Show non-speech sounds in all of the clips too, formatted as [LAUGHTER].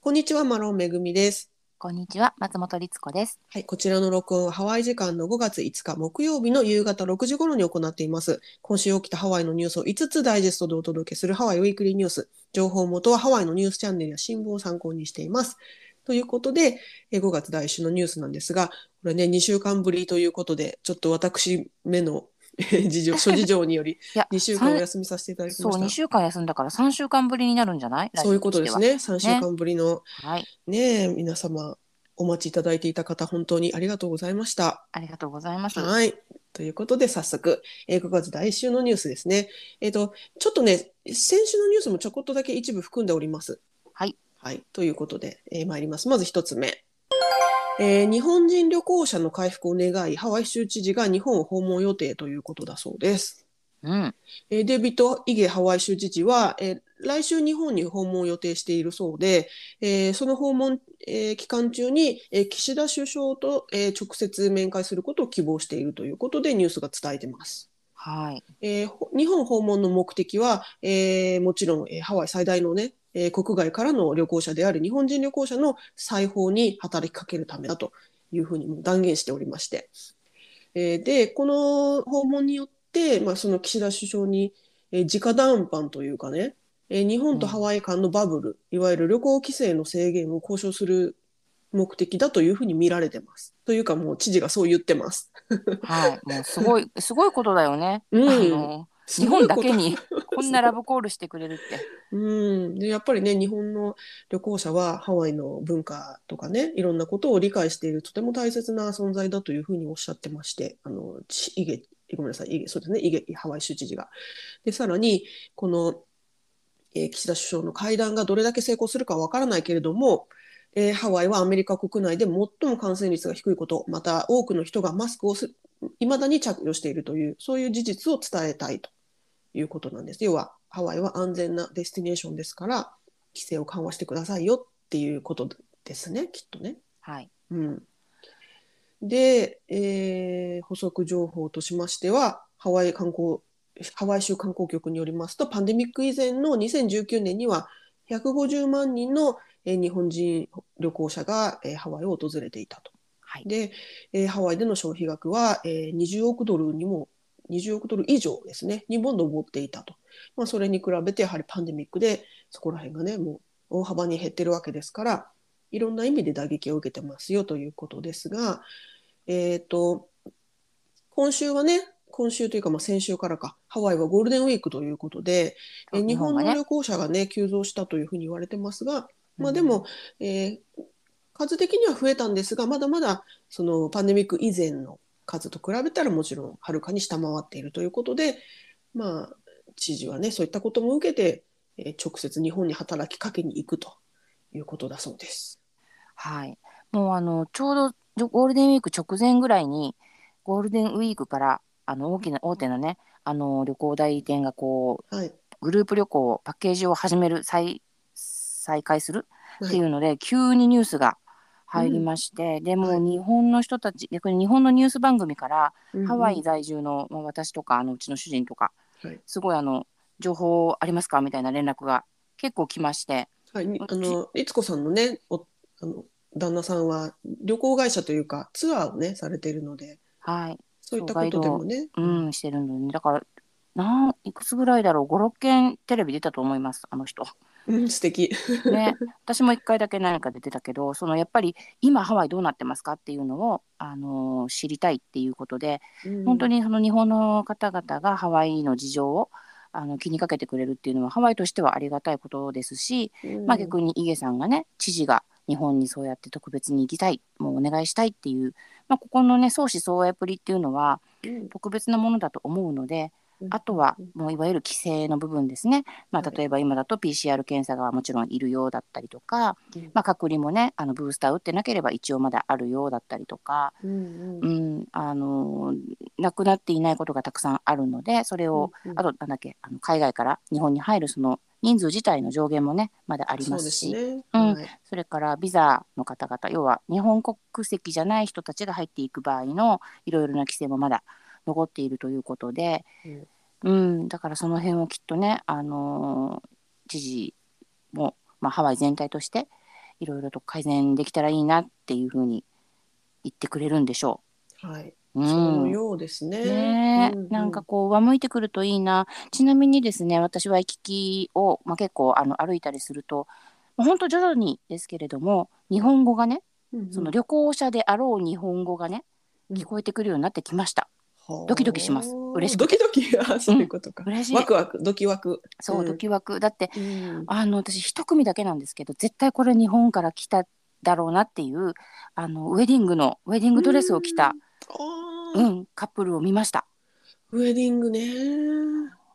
こんにちは、マロンめぐみです。こんにちは、松本律子です。はい、こちらの録音はハワイ時間の5月5日木曜日の夕方6時頃に行っています。今週起きたハワイのニュースを5つダイジェストでお届けするハワイウィークリーニュース。情報元はハワイのニュースチャンネルや新聞を参考にしています。ということで、え5月第1週のニュースなんですが、これね、2週間ぶりということで、ちょっと私めのえ [LAUGHS] 事情、諸事情により [LAUGHS] いや、2週間お休みさせていただきそう、ました。2週間休んだから3週間ぶりになるんじゃない？そういうことです。ね。3週間ぶりのねえ、皆様お待ちいただいていた方、本当にありがとうございました。ありがとうございます。はい。ということで、早速、えー5月第1週のニュースですね。えっ、と、ちょっとね、先週のニュースもちょこっとだけ一部含んでおります。はい。はい。ということで、えー参ります。まず一つ目。えー日本人旅行者の回復を願い、ハワイ州知事が日本を訪問予定ということだそうです。うん、えーデイビッド・イゲハワイ州知事は、えー来週日本に訪問を予定しているそうで、えーその訪問、えー期間中に、えー岸田首相と、えー直接面会することを希望しているということでニュースが伝えてます。はい、えーほ日本訪問の目的は、えーもちろん、えーハワイ最大のね、えー国外からの旅行者である日本人旅行者の再訪に働きかけるためだというふうにも断言しておりまして、えーでこの訪問によって、まあ、その岸田首相に、えー直談判というかね、えー日本とハワイ間のバブル、いわゆる旅行規制の制限を交渉する目的だというふうに見られてます。というかもう知事がそう言ってます。はい、もうすごい、すごいことだよね。うんあの日本だけにこんなラブコールしてくれるって。うん、でやっぱりね日本の旅行者はハワイの文化とかねいろんなことを理解しているとても大切な存在だというふうにおっしゃってましてあのちイゲごめんなさいイゲそうですねイゲハワイ州知事が。でさらにこの、えー岸田首相の会談がどれだけ成功するかわからないけれども、えーハワイはアメリカ国内で最も感染率が低いことまた多くの人がマスクをす未だに着用しているというそういう事実を伝えたいということなんです。要はハワイは安全なデスティネーションですから規制を緩和してくださいよっていうことですねきっとね。はい、うん、で、えー補足情報としましてはハワイ観光ハワイ州観光局によりますとパンデミック以前の2019年には150万人の、えー日本人旅行者が、えーハワイを訪れていたと。はい、で、えーハワイでの消費額は、えー20億ドルにも20億ドル以上ですね。にも上っていたと、まあ、それに比べてやはりパンデミックでそこら辺がねもう大幅に減ってるわけですからいろんな意味で打撃を受けてますよということですが、えー、と今週はね今週というかまあ先週からかハワイはゴールデンウィークということで、えー日本の旅行者がね急増したというふうに言われてますが、まあ、でも、えー数的には増えたんですがまだまだそのパンデミック以前の数と比べたらもちろんはるかに下回っているということで、まあ、知事はねそういったことも受けて、えー直接日本に働きかけに行くということだそうです。はい、もうあのちょうどゴールデンウィーク直前ぐらいにゴールデンウィークからあの大きな大手のねあの旅行代理店がこうはい、グループ旅行パッケージを始める再再開するはいっていうので、急にニュースが入りまして、でもう日本の人たち逆に日本のニュース番組から、ハワイ在住の、まあ、私とかあのうちの主人とかはい。すごいあの情報ありますか？みたいな連絡が結構来まして。はい、にあの律子さんのねおあの旦那さんは旅行会社というかツアーをねされているのではい。そういったことでもね。うんしてるので、ね、だからなんいくつぐらいだろう？56件テレビ出たと思いますあの人。うん、素敵。ね、私も1回だけ何かで出たけどそのやっぱり今ハワイどうなってますかっていうのを、あのー知りたいっていうことで、本当に。にその日本の方々がハワイの事情をあの気にかけてくれるっていうのはハワイとしてはありがたいことですし、まあ、逆にイゲさんがね知事が日本にそうやって特別に行きたいもうお願いしたいっていう、まあ、ここのね相思相愛っぷりっていうのはうん特別なものだと思うのでうんあとはもういわゆる規制の部分ですね、まあ、はい。例えば今だと PCR 検査がもちろんいるようだったりとか、うん。まあ、隔離もねあのブースター打ってなければ一応まだあるようだったりとか、うんううんん、あのなくなっていないことがたくさんあるのでそれを、うんうん。あとなんだっけあの海外から日本に入るその人数自体の上限もねまだありますし。ね。うん。はい。それからビザの方々要は日本国籍じゃない人たちが入っていく場合のいろいろな規制もまだ残っているということで、うん、だからその辺をきっとね、あのー知事も、まあ、ハワイ全体としていろいろと改善できたらいいなっていうふうに言ってくれるんでしょはい、う。うん。そのようですね。ねえ、ううなんかこう上向いてくるといいな。ちなみにですね私は行き来を、まあ、結構あの歩いたりするとまあ本当徐々にですけれども日本語がねうんうん。その旅行者であろう日本語がね聞こえてくるようになってきました。ドキドキします。嬉しくて。ドキドキ？あそういうことか。嬉しい。ワクワクドキワク。そう、ん。ドキワク。だってうん。あの私一組だけなんですけど絶対これ日本から来ただろうなっていうあのウェディングのウェディングドレスを着た、うん、カップルを見ました。ウェディングね。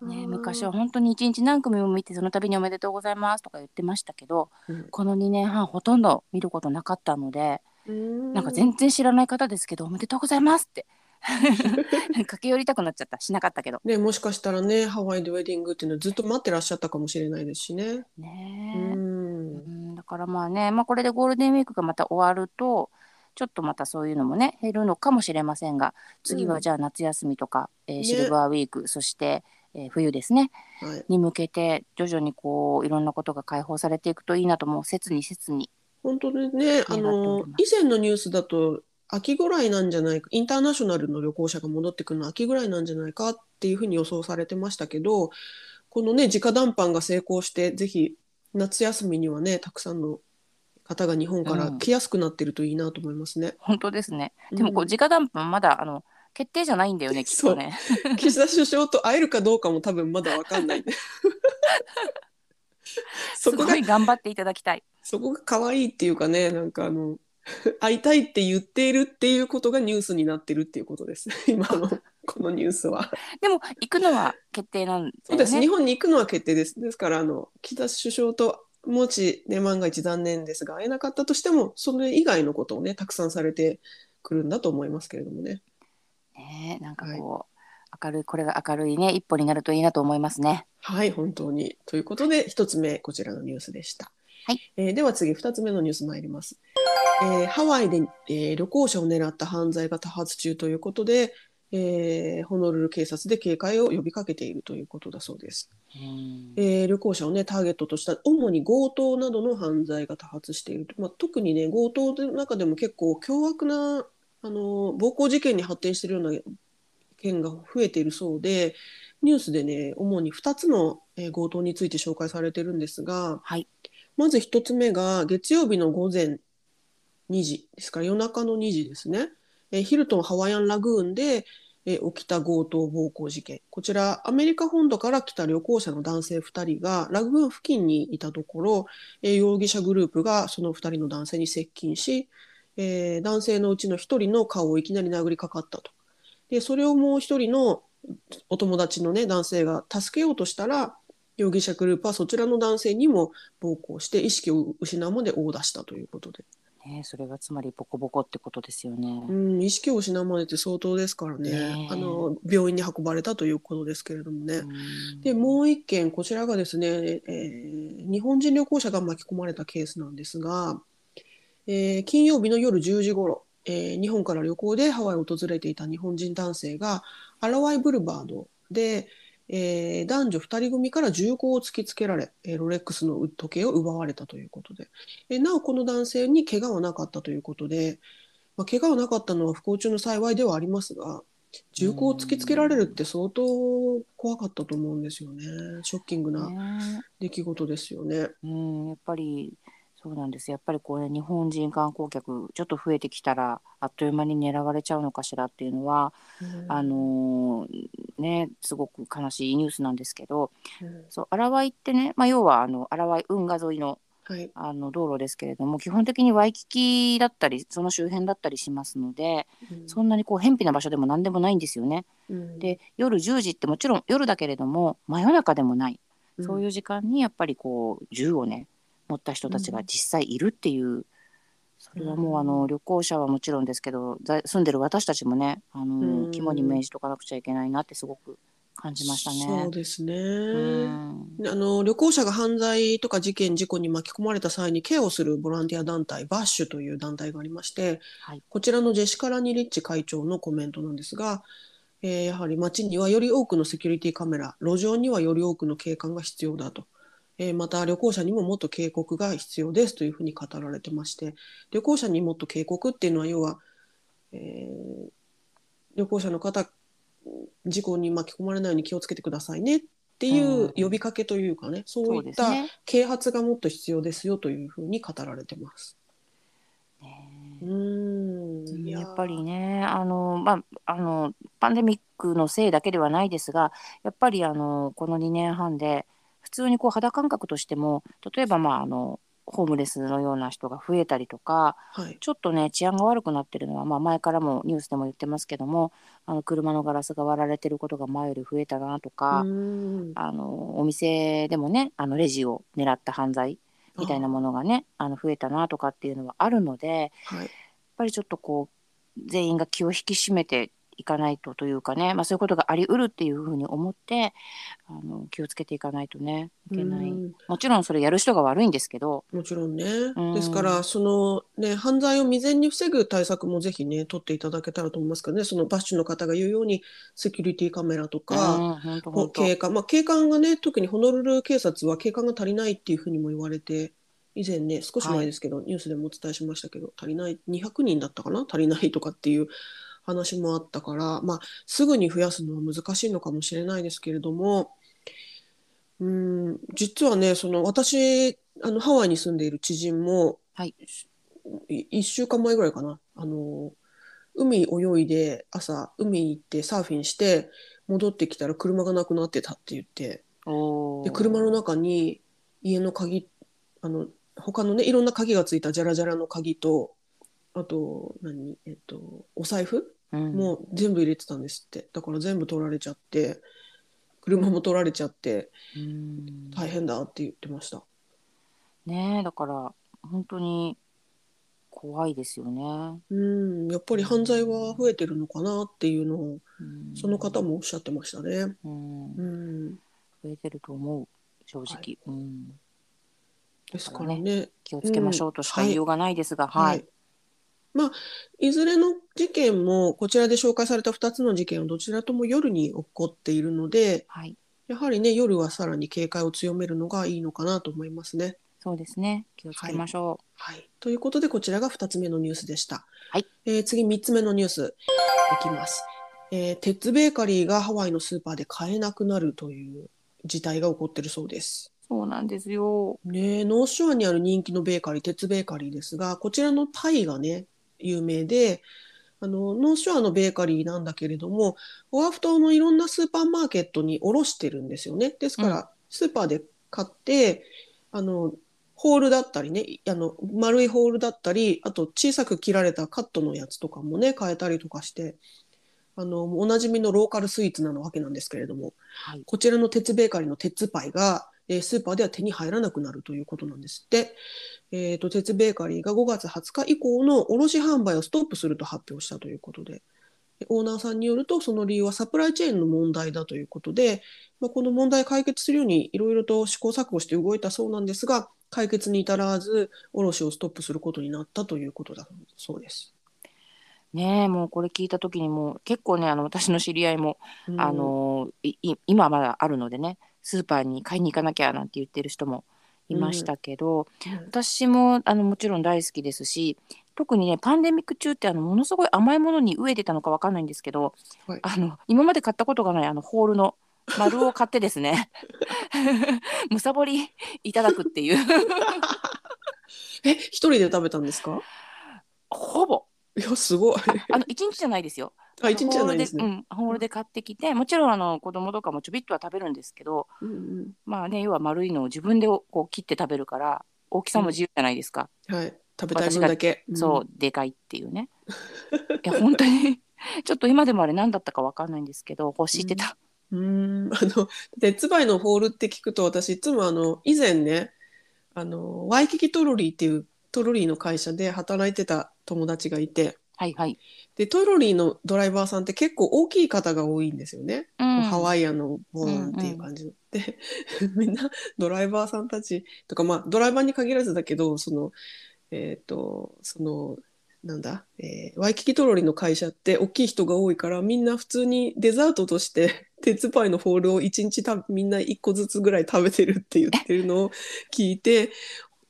ね、うん。昔は本当に一日何組も見てその度におめでとうございますとか言ってましたけどうん。この2年半ほとんど見ることなかったのでうん。なんか全然知らない方ですけどおめでとうございますって [LAUGHS] 駆け寄りたくなっちゃった。しなかったけど。ね、もしかしたらねハワイでウェディングっていうのはずっと待ってらっしゃったかもしれないですしね。うねうん、だからまあね、まあ、これでゴールデンウィークがまた終わるとちょっとまたそういうのもね減るのかもしれませんが次うん。はじゃあ夏休みとか、えーね。シルバーウィーク、そして、えー冬ですね。はい、に向けて徐々にこういろんなことが解放されていくといいなともう切に切に本当にねあの以前のニュースだと秋ぐらいなんじゃないかインターナショナルの旅行者が戻ってくるのは秋ぐらいなんじゃないかっていうふうに予想されてましたけどこのね直談判が成功してぜひ夏休みにはねたくさんの方が日本から来やすくなってるといいなと思いますね。本当ですねでもこううん直談判まだあの決定じゃないんだよねきっとね。[LAUGHS] [LAUGHS] 岸田首相と会えるかどうかも多分まだわかんない。[LAUGHS] そこがすごい頑張っていただきたい。そこが可愛いっていうかねなんかあの [LAUGHS] 会いたいって言っているっていうことがニュースになってるっていうことです [LAUGHS] 今のこのニュースは。でも行くのは決定なんね。そうです日本に行くのは決定です。ですからあの岸田首相ともし、ね、万が一残念ですが会えなかったとしてもそれ以外のことをねたくさんされてくるんだと思いますけれどもね。ねなんかこう、明るいこれが明るいね一歩になるといいなと思いますね。はい本当にということで一つ目こちらのニュースでした。はいえーでは次二つ目のニュース参ります。えーハワイで、えー旅行者を狙った犯罪が多発中ということで、えーホノルル警察で警戒を呼びかけているということだそうです。うんえー旅行者をねターゲットとした主に強盗などの犯罪が多発していると、まあ、特にね強盗の中でも結構凶悪なあの暴行事件に発展しているような件が増えているそうでニュースでね主に2つの、えー強盗について紹介されてるんですがはい。まず1つ目が月曜日の午前2時ですから夜中の2時ですね、えーヒルトンハワイアンラグーンで、えー起きた強盗暴行事件こちらアメリカ本土から来た旅行者の男性2人がラグーン付近にいたところ、えー容疑者グループがその2人の男性に接近し、え男性のうちの1人の顔をいきなり殴りかかったと。でそれをもう1人のお友達の、ね、男性が助けようとしたら容疑者グループはそちらの男性にも暴行して意識を失うまで殴打したということで、ねそれがつまりボコボコってことですよね。うん、意識を失うまでって相当ですからねねえあの病院に運ばれたということですけれどもね。うんでもう一件こちらがですね、えー日本人旅行者が巻き込まれたケースなんですが、えー金曜日の夜10時ごろ、えー日本から旅行でハワイを訪れていた日本人男性がアラワイブルバードで、えー男女2人組から銃口を突きつけられ、えーロレックスの時計を奪われたということで、えーなおこの男性に怪我はなかったということで、まあ、怪我はなかったのは不幸中の幸いではありますが銃口を突きつけられるって相当怖かったと思うんですよね。ショッキングなね。出来事ですよね。うん、やっぱりそうなんです。やっぱりこうね日本人観光客ちょっと増えてきたらあっという間に狙われちゃうのかしらっていうのは、あのーねすごく悲しいニュースなんですけどうん。そう荒ワイってね、まあ、要はあの荒ワイ運河沿いのはい、あの道路ですけれども基本的にワイキキだったりその周辺だったりしますのでうん。そんなにこう偏僻な場所でも何でもないんですよね。うん。で夜10時ってもちろん夜だけれども真夜中でもない。うん。そういう時間にやっぱりこう銃をね持った人たちが実際いるっていう、それはもうあの旅行者はもちろんですけど在住んでる私たちもねあの、うん。肝に銘じとかなくちゃいけないなってすごく感じましたね。そうですね、うん。あの旅行者が犯罪とか事件事故に巻き込まれた際にケアをするボランティア団体バッシュという団体がありまして、はい。こちらのジェシカ・ラニリッチ会長のコメントなんですが、えーやはり街にはより多くのセキュリティカメラ路上にはより多くの警官が必要だとえーまた旅行者にももっと警告が必要ですというふうに語られてまして旅行者にもっと警告っていうのは要は、えー旅行者の方事故に巻き込まれないように気をつけてくださいねっていううん呼びかけというかね、そうそういった。啓発がもっと必要ですよというふうに語られてます。ねうーんいやっぱりねあの、まあ、あのパンデミックのせいだけではないですがやっぱりあのこの2年半で普通にこう肌感覚としても例えば、まあ、あのホームレスのような人が増えたりとかはいちょっとね治安が悪くなってるのは、まあ、前からもニュースでも言ってますけどもあの車のガラスが割られてることが前より増えたなとか、あのお店でもねあのレジを狙った犯罪みたいなものがねあの増えたなとかっていうのはあるので。はいやっぱりちょっとこう全員が気を引き締めていかないとというかね、まあ、そういうことがあり得るっていうふうに思ってあの気をつけていかないとねいけない。うん。もちろんそれやる人が悪いんですけど。もちろんね、ん。ですからそのね犯罪を未然に防ぐ対策もぜひね取っていただけたらと思いますけどね。そのバッシュの方が言うようにセキュリティカメラとか、うん警官。まあ警官がね特にホノルル警察は警官が足りないっていうふうにも言われて以前ね少し前ですけど、ニュースでもお伝えしましたけど足りない200人だったかな？足りないとかっていう話もあったからまあすぐに増やすのは難しいのかもしれないですけれどもうん実はねその私あのハワイに住んでいる知人も、はい。い1週間前ぐらいかな。あの海泳いで朝海に行ってサーフィンして戻ってきたら車がなくなってたって言ってで車の中に家の鍵あの他のねいろんな鍵がついたジャラジャラの鍵とあと何？えっとお財布？うん。もう全部入れてたんですって。だから全部取られちゃって車も取られちゃってうん。大変だって言ってました。ねえだから本当に怖いですよね。うん。やっぱり犯罪は増えてるのかなっていうのをうん。その方もおっしゃってましたね。うん。うん、増えてると思う正直、うん、ですからね。気をつけましょうとしか言いようがないですが、はい、まあ、いずれの事件もこちらで紹介された2つの事件はどちらとも夜に起こっているのではい、やはりね夜はさらに警戒を強めるのがいいのかなと思いますね。そうですね気をつけましょはい、ということでこちらが2つ目のニュースでした。はいえー次3つ目のニュースいきます。えーテッツベーカリーがハワイのスーパーで買えなくなるという事態が起こっているそうです。うそうなんですよねえ、ノースショアにある人気のベーカリー、鉄ベーカリーですが、こちらのパイがね、有名で、あの、ノースショアのベーカリーなんだけれども、オアフ島のいろんなスーパーマーケットに卸してるんですよね。ですから、スーパーで買って、あの、ホールだったりね、あの、丸いホールだったり、あと小さく切られたカットのやつとかもね、買えたりとかして、あの、おなじみのローカルスイーツなわけなんですけれども、はいこちらの鉄ベーカリーの鉄パイが、えースーパーでは手に入らなくなるということなんですって。えー、と鉄ベーカリーが5月20日以降の卸販売をストップすると発表したということで、でオーナーさんによると、その理由はサプライチェーンの問題だということで、まあ、この問題を解決するようにいろいろと試行錯誤して動いたそうなんですが、解決に至らず、卸をストップすることになったということだそうです。ねえもうこれ聞いた時にもう結構ねあの私の知り合いも、うんあの今まだあるのでねスーパーに買いに行かなきゃなんて言ってる人もいましたけど、私もあのもちろん大好きですし特にねパンデミック中ってあのものすごい甘いものに飢えてたのかわかんないんですけど、はい。あの今まで買ったことがないあのホールの丸を買ってですね [LAUGHS] むさぼりいただくっていう。え、一人で食べたんですか？ほぼ。いや、すごい。あの一日じゃないですよ。あ、一日じゃないですね。ホールで,、うん、ホールで買ってきてもちろんあの子供とかもちょびっとは食べるんですけどうんうんまあね要は丸いのを自分でこう切って食べるから大きさも自由じゃないですか。はい、食べたい分だけ。そう、でかいっていうね。いや、本当に、[LAUGHS] ちょっと今でもあれ何だったかわかんないんですけど、欲してた。うん。あの、鉄バイのホールって聞くと、私いつもあの、以前ね、あの、ワイキキトロリーっていうトロリーの会社で働いてた友達がいて、はいはい。で、トロリーのドライバーさんって結構大きい方が多いんですよね。うん、ハワイアンのボーンっていう感じの。で、[LAUGHS] みんなドライバーさんたちとか、まあ、ドライバーに限らずだけど、その、えっ、と、その、なんだ、えーワイキキトロリーの会社って大きい人が多いからみんな普通にデザートとして [LAUGHS] 鉄パイのホールを一日たみんな一個ずつぐらい食べてるって言ってるのを聞いて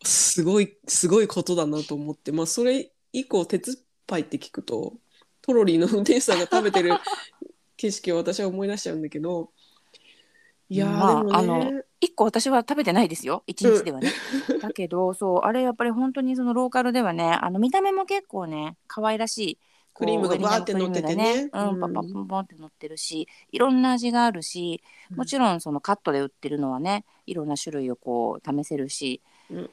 すごいすごいことだなと思ってまあそれ以降鉄パイって聞くとトロリーの運転手さんが食べてる [LAUGHS] 景色を私は思い出しちゃうんだけどいやー、まあでもね。一個私は食べてないですよ。一日ではね、だけどそうあれやっぱり本当にそのローカルではねあの見た目も結構ね可愛らしい。クリームがバーって乗っててね。ね。うん、パパポンポンって乗ってるしいろんな味があるしもちろんそのカットで売ってるのはねいろんな種類をこう試せるし、うん。やっ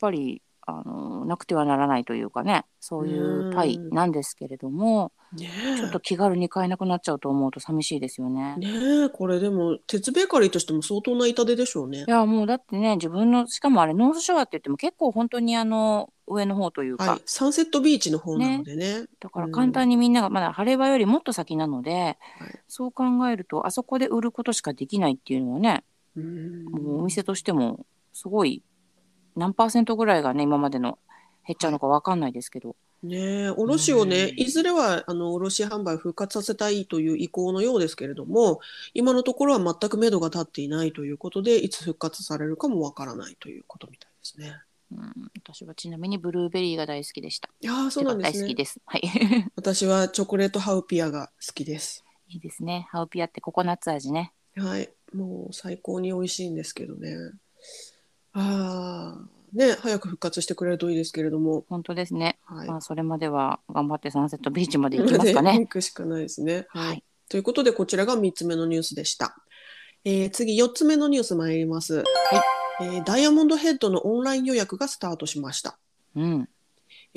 ぱりあのなくてはならないというかねそういうパイなんですけれども、ねちょっと気軽に買えなくなっちゃうと思うと寂しいですよね。えねえこれでも鉄ベーカリーとしても相当な痛手でしょうね。い。やもうだってね自分のしかもあれノースショアって言っても結構本当にあの上の方というか、はい、サンセットビーチの方なのでね。だから簡単にみんながまだ晴れ場よりもっと先なので、そう考えるとあそこで売ることしかできないっていうのはねうん。もうお店としてもすごい何パーセントぐらいがね今までの減っちゃうのかわかんないですけど、ねえ卸をね、うんいずれはあの卸販売を復活させたいという意向のようですけれども今のところは全く目処が立っていないということでいつ復活されるかもわからないということみたいですね。うん、私はちなみにブルーベリーが大好きでした。いやーそうなんですね。大好きです。はい。[LAUGHS] 私はチョコレートハウピアが好きです。いいですね。ハウピアってココナッツ味ね。はい、もう最高に美味しいんですけどね。ああ、ね早く復活してくれるといいですけれども。本当ですね。はい。まあそれまでは頑張ってサンセットビーチまで行きますかね。行くしかないですね。はい。はいということで、こちらが3つ目のニュースでした。えー次、4つ目のニュース参ります。えーダイヤモンドヘッドのオンライン予約がスタートしました。うん。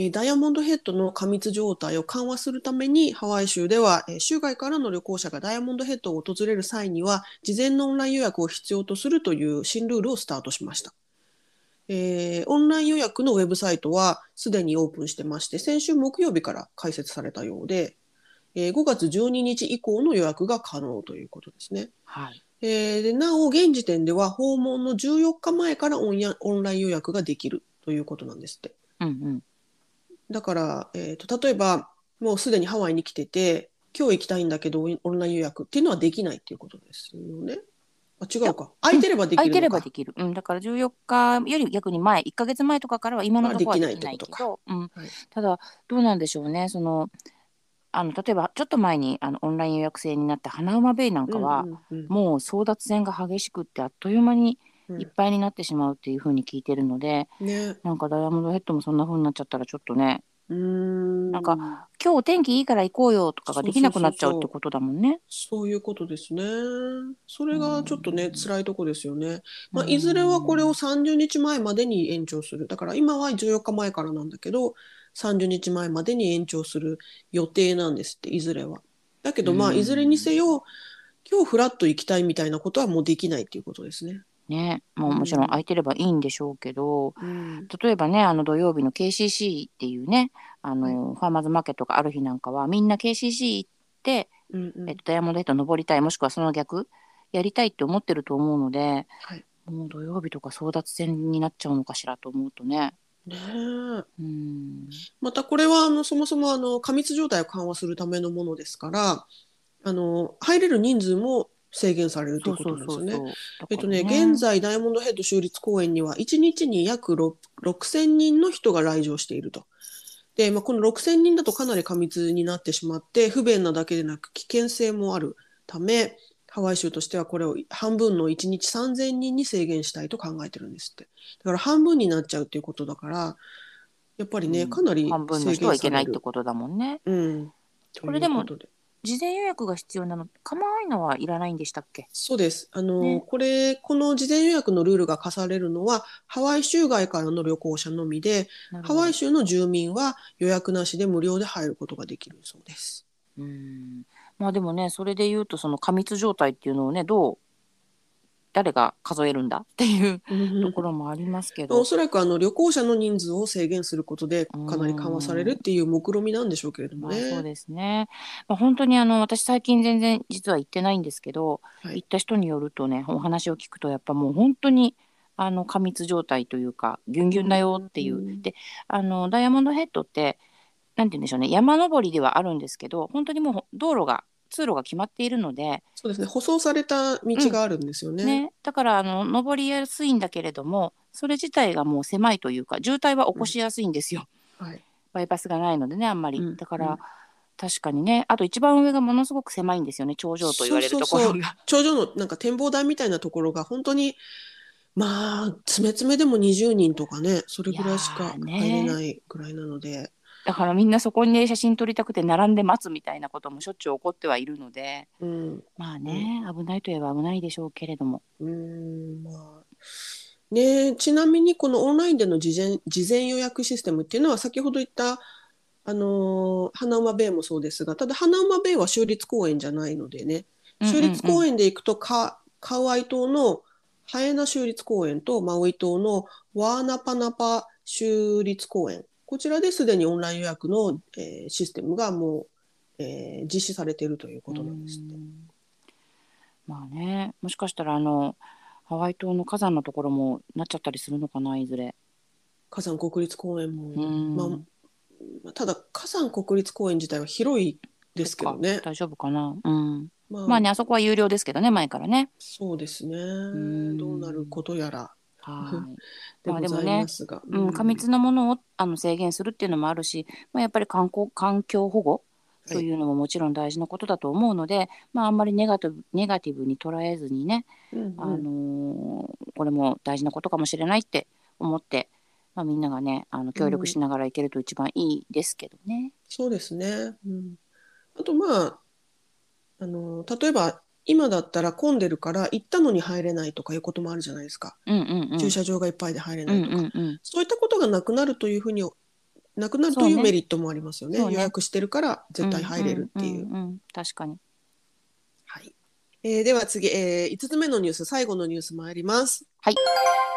えーダイヤモンドヘッドの過密状態を緩和するために、ハワイ州では、えー州外からの旅行者がダイヤモンドヘッドを訪れる際には、事前のオンライン予約を必要とするという新ルールをスタートしました。えーオンライン予約のウェブサイトはすでにオープンしてまして、先週木曜日から開設されたようで、えー5月12日以降の予約が可能ということですね。はい。えーでなお、現時点では訪問の14日前からオンやオンライン予約ができるということなんですって。うんうん。だから、えー、と例えばもうすでにハワイに来てて今日行きたいんだけどオンライン予約っていうのはできないっていうことですよね。あ違うか空いてればできる空いてればできる。うん。だから14日より逆に前、1ヶ月前とかからは今のところはできないけど、うんはいただ、どうなんでしょうね。その、あの、例えばちょっと前にあのオンライン予約制になった花馬ベイなんかは、もう争奪戦が激しくってあっという間にうんいっぱいになってしまうっていうふうに聞いてるので、ねなんかダイヤモンドヘッドもそんな風になっちゃったらちょっとねうーんなんか今日天気いいから行こうよとかができなくなっちゃうってことだもんね。そういうことですね。それがちょっとね、うん辛いとこですよね。まあ、うんいずれはこれを30日前までに延長する。だから今は14日前からなんだけど、30日前までに延長する予定なんですって、いずれは。だけど、まあ、うんいずれにせよ、今日フラッと行きたいみたいなことはもうできないっていうことですね。ね。もうもちろん空いてればいいんでしょうけど、うん。例えばねあの土曜日の KCC っていうねあの、ファーマーズマーケットがある日なんかはみんな KCC 行って、うんうん。えっと、ダイヤモンドヘッド登りたいもしくはその逆やりたいって思ってると思うので、はい。もう土曜日とか争奪戦になっちゃうのかしらと思うとね。ねえ。うん。またこれはあのそもそもあの過密状態を緩和するためのものですからあの入れる人数も制限されるということですよね。えっとね、現在ダイヤモンドヘッド州立公園には1日に約6 6000人の人が来場していると。で、まあ、この6000人だとかなり過密になってしまって不便なだけでなく危険性もあるためハワイ州としてはこれを半分の1日3000人に制限したいと考えてるんですって。だから半分になっちゃうっていうことだからやっぱりね、うんかなり半分の人はいけないってと。ことだもんね。うん、これでも事前予約が必要なの構わないのはいらないんでしたっけ？そうです。あの、ねこれ、この事前予約のルールが課されるのは、ハワイ州外からの旅行者のみで、ハワイ州の住民は予約なしで無料で入ることができるそうです。うんまあでもねそれで言うとその過密状態っていうのをねどう誰が数えるんだっていうところもありますけど。おそらくあの旅行者の人数を制限することでかなり緩和されるっていう目論みなんでしょうけれどもまあね。そうですね、まあ、本当にあの私最近全然実は行ってないんですけど、はい。行った人によるとねお話を聞くとやっぱもう本当にあの過密状態というかギュンギュンだよっていう、うん。であのダイヤモンドヘッドってなんて言うんでしょうね。山登りではあるんですけど本当にもう道路が通路が決まっているので、そうですね。舗装された道があるんですよね。ね、だからあの登りやすいんだけれどもそれ自体がもう狭いというか渋滞は起こしやすいんですよ、はい。バイパスがないのでねあんまり、うん。だから、うん。確かにね。あと一番上がものすごく狭いんですよね頂上と言われるところが。頂上のなんか展望台みたいなところが本当にまあ詰め詰めでも20人とかねそれぐらいしか入れないぐらいなので、だからみんなそこにね写真撮りたくて並んで待つみたいなこともしょっちゅう起こってはいるのでうん、まあね、危ないといえば危ないでしょうけれども。うーんまあ。ねちなみにこのオンラインでの事前事前予約システムっていうのは先ほど言ったあのー花馬ベイもそうですがただ花馬ベイは州立公園じゃないのでね。州立公園で行くとカカウアイ島のハエナ州立公園とマウイ島のワーナパナパ州立公園こちらですでにオンライン予約の、えーシステムがもう、えー実施されているということなんですって。うんまあねもしかしたらあのハワイ島の火山のところもなっちゃったりするのかないずれ。火山国立公園も、うんまあ、ただ火山国立公園自体は広いですけどね。大丈夫かな。うん。ままあねあそこは有料ですけどね前からね。そうですね。んどうなることやらはい。[LAUGHS] でもね。うん、過密なものをあの制限するっていうのもあるし、まあ、やっぱり観光環境保護というのももちろん大事なことだと思うので、まあ、あんまりネガティブネガティブに捉えずにね、うんうんあのーこれも大事なことかもしれないって思って、まあ、みんながねあの協力しながらいけると一番いいですけどね。そうですね。うん、あとまああの例えば今だったら混んでるから行ったのに入れないとかいうこともあるじゃないですか。うんうんうん。駐車場がいっぱいで入れうなんいとか、うんうん。そういったことがなくなるというふうになくなるというメリットもありますよね。ね予約してるから絶対入れるっていう。んんんん確かに。はい。えーでは次、え5つ目のニュース、最後のニュース参ります。はい。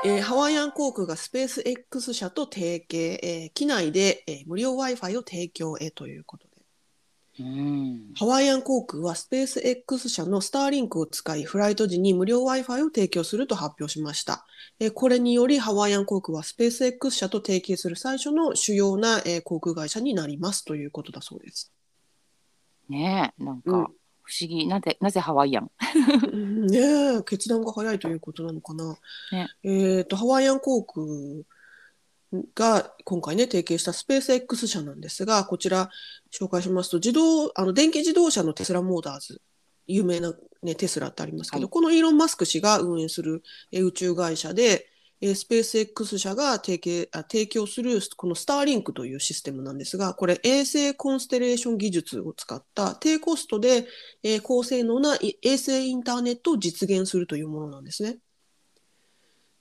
えーハワイアン航空がスペース X 社と提携、えー機内で、えー無料 Wi-Fi を提供へということで。うん。ハワイアン航空はスペース X 社のスターリンクを使い、フライト時に無料 Wi-Fi を提供すると発表しました。えーこれにより、ハワイアン航空はスペース X 社と提携する最初の主要な、えー航空会社になりますということだそうです。ねえなんうんか不思議、なぜなぜハワイアン？うんねえ決断が早いということなのかな。ねえっとハワイアン航空が今回ね提携したスペース X 社なんですがこちら紹介しますと自動あの電気自動車のテスラモーターズ有名な、ね、テスラってありますけど、はいこのイーロン・マスク氏が運営するえー宇宙会社で、えースペース X 社が提携あ提供するこのスターリンクというシステムなんですがこれ衛星コンステレーション技術を使った低コストで、えー高性能ない衛星インターネットを実現するというものなんですね。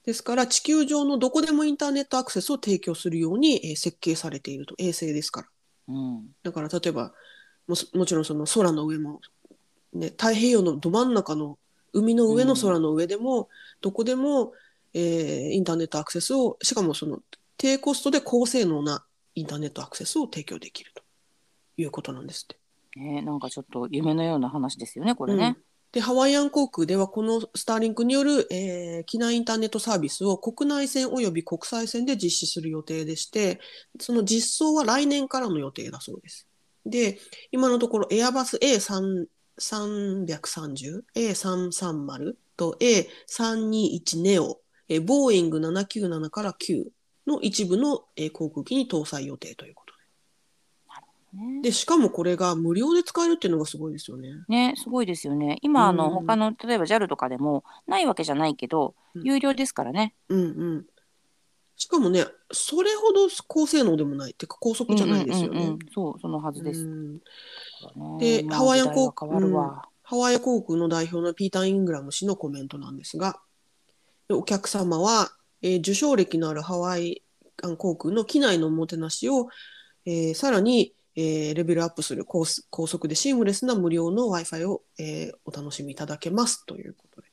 ですから地球上のどこでもインターネットアクセスを提供するように、えー設計されていると衛星ですから。うん。だから例えばもすもちろんその空の上も、ね、太平洋のど真ん中の海の上の空の上でも、どこでも、えーインターネットアクセスをしかもその低コストで高性能なインターネットアクセスを提供できるということなんですって。ねなんかちょっと夢のような話ですよねこれね。でハワイアン航空ではこのスターリンクによる、えー機内インターネットサービスを国内線および国際線で実施する予定でしてその実装は来年からの予定だそうです。で今のところエアバス A330、A330 と A321 ネオ、ボーイング797から9の一部の、航空機に搭載予定ということねで。でしかもこれが無料で使えるっていうのがすごいですよね。ねすごいですよね。今あの、うん他の例えば JAL とかでもないわけじゃないけど、うん有料ですからね。うんうん。しかもね、それほど高性能でもないっていうか高速じゃないですよねうんうんうんうん。そうそのはずです。うんねでまあハワイアン時代は航変わるわ。ハワイアン航空の代表のピーター・イングラム氏のコメントなんですが、でお客様は、えー受賞歴のあるハワイアン航空の機内のおもてなしを、えーさらに、えーレベルアップする高す高速でシームレスな無料の Wi-Fi を、えーお楽しみいただけますということで。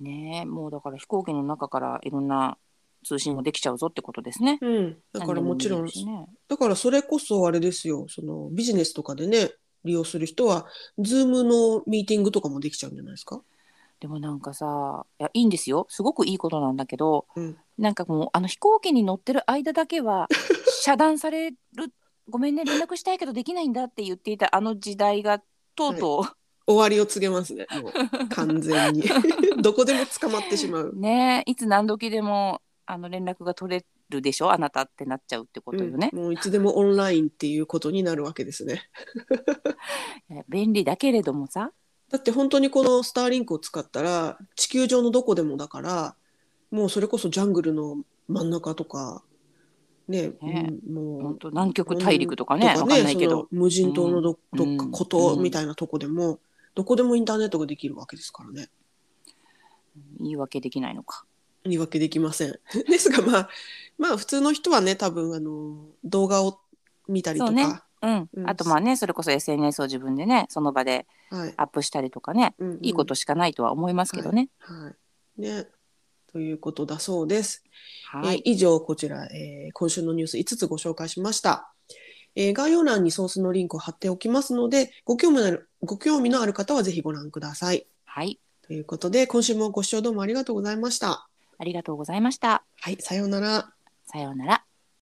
ねもうだから飛行機の中からいろんな通信もできちゃうぞってことですね。うん、だからもちろんねだからそれこそあれですよ、そのビジネスとかでね、利用する人は、ズームのミーティングとかもできちゃうんじゃないですか？でもなんかさいやいいんですよすごくいいことなんだけどうん。なんかもうあの飛行機に乗ってる間だけは [LAUGHS] 遮断されるごめんね連絡したいけどできないんだって言っていたあの時代がちとうと終わりを告げますね。もう [LAUGHS] 完全に [LAUGHS] どこでも捕まってしまうう。ねいつ何時でもあの連絡が取れるでしょあなたってなっちゃうってことよねう。んもういつでもオンラインっていうことになるわけですね。[LAUGHS] 便利だけれどもさだって本当にこのスターリンクを使ったら地球上のどこでもだからもうそれこそジャングルの真ん中とかねね。うんもう。本当南極大陸とかねかんないけど。無人島のど,、うんどっか孤島うん。みたいなとこでも、どこでもインターネットができるわけですからね。言い訳できないのか。言い訳できません。[LAUGHS] ですがまあまあ普通の人はね多分あの動画を見たりとか、そうね。うん。うん。あとまあねそれこそ SNS を自分でねその場ではい。アップしたりとかね、うんうん。いいことしかないとは思いますけどね。はい。ねということだそうです。はい、えー以上こちら、えー今週のニュース5つご紹介しました、えー概要欄にソースのリンクを貼っておきますのでご興味のあるご興味のある方はぜひご覧くださいはい、ということで今週もご視聴どうもありがとうございましたありがとうございました。はいさようならさようなら。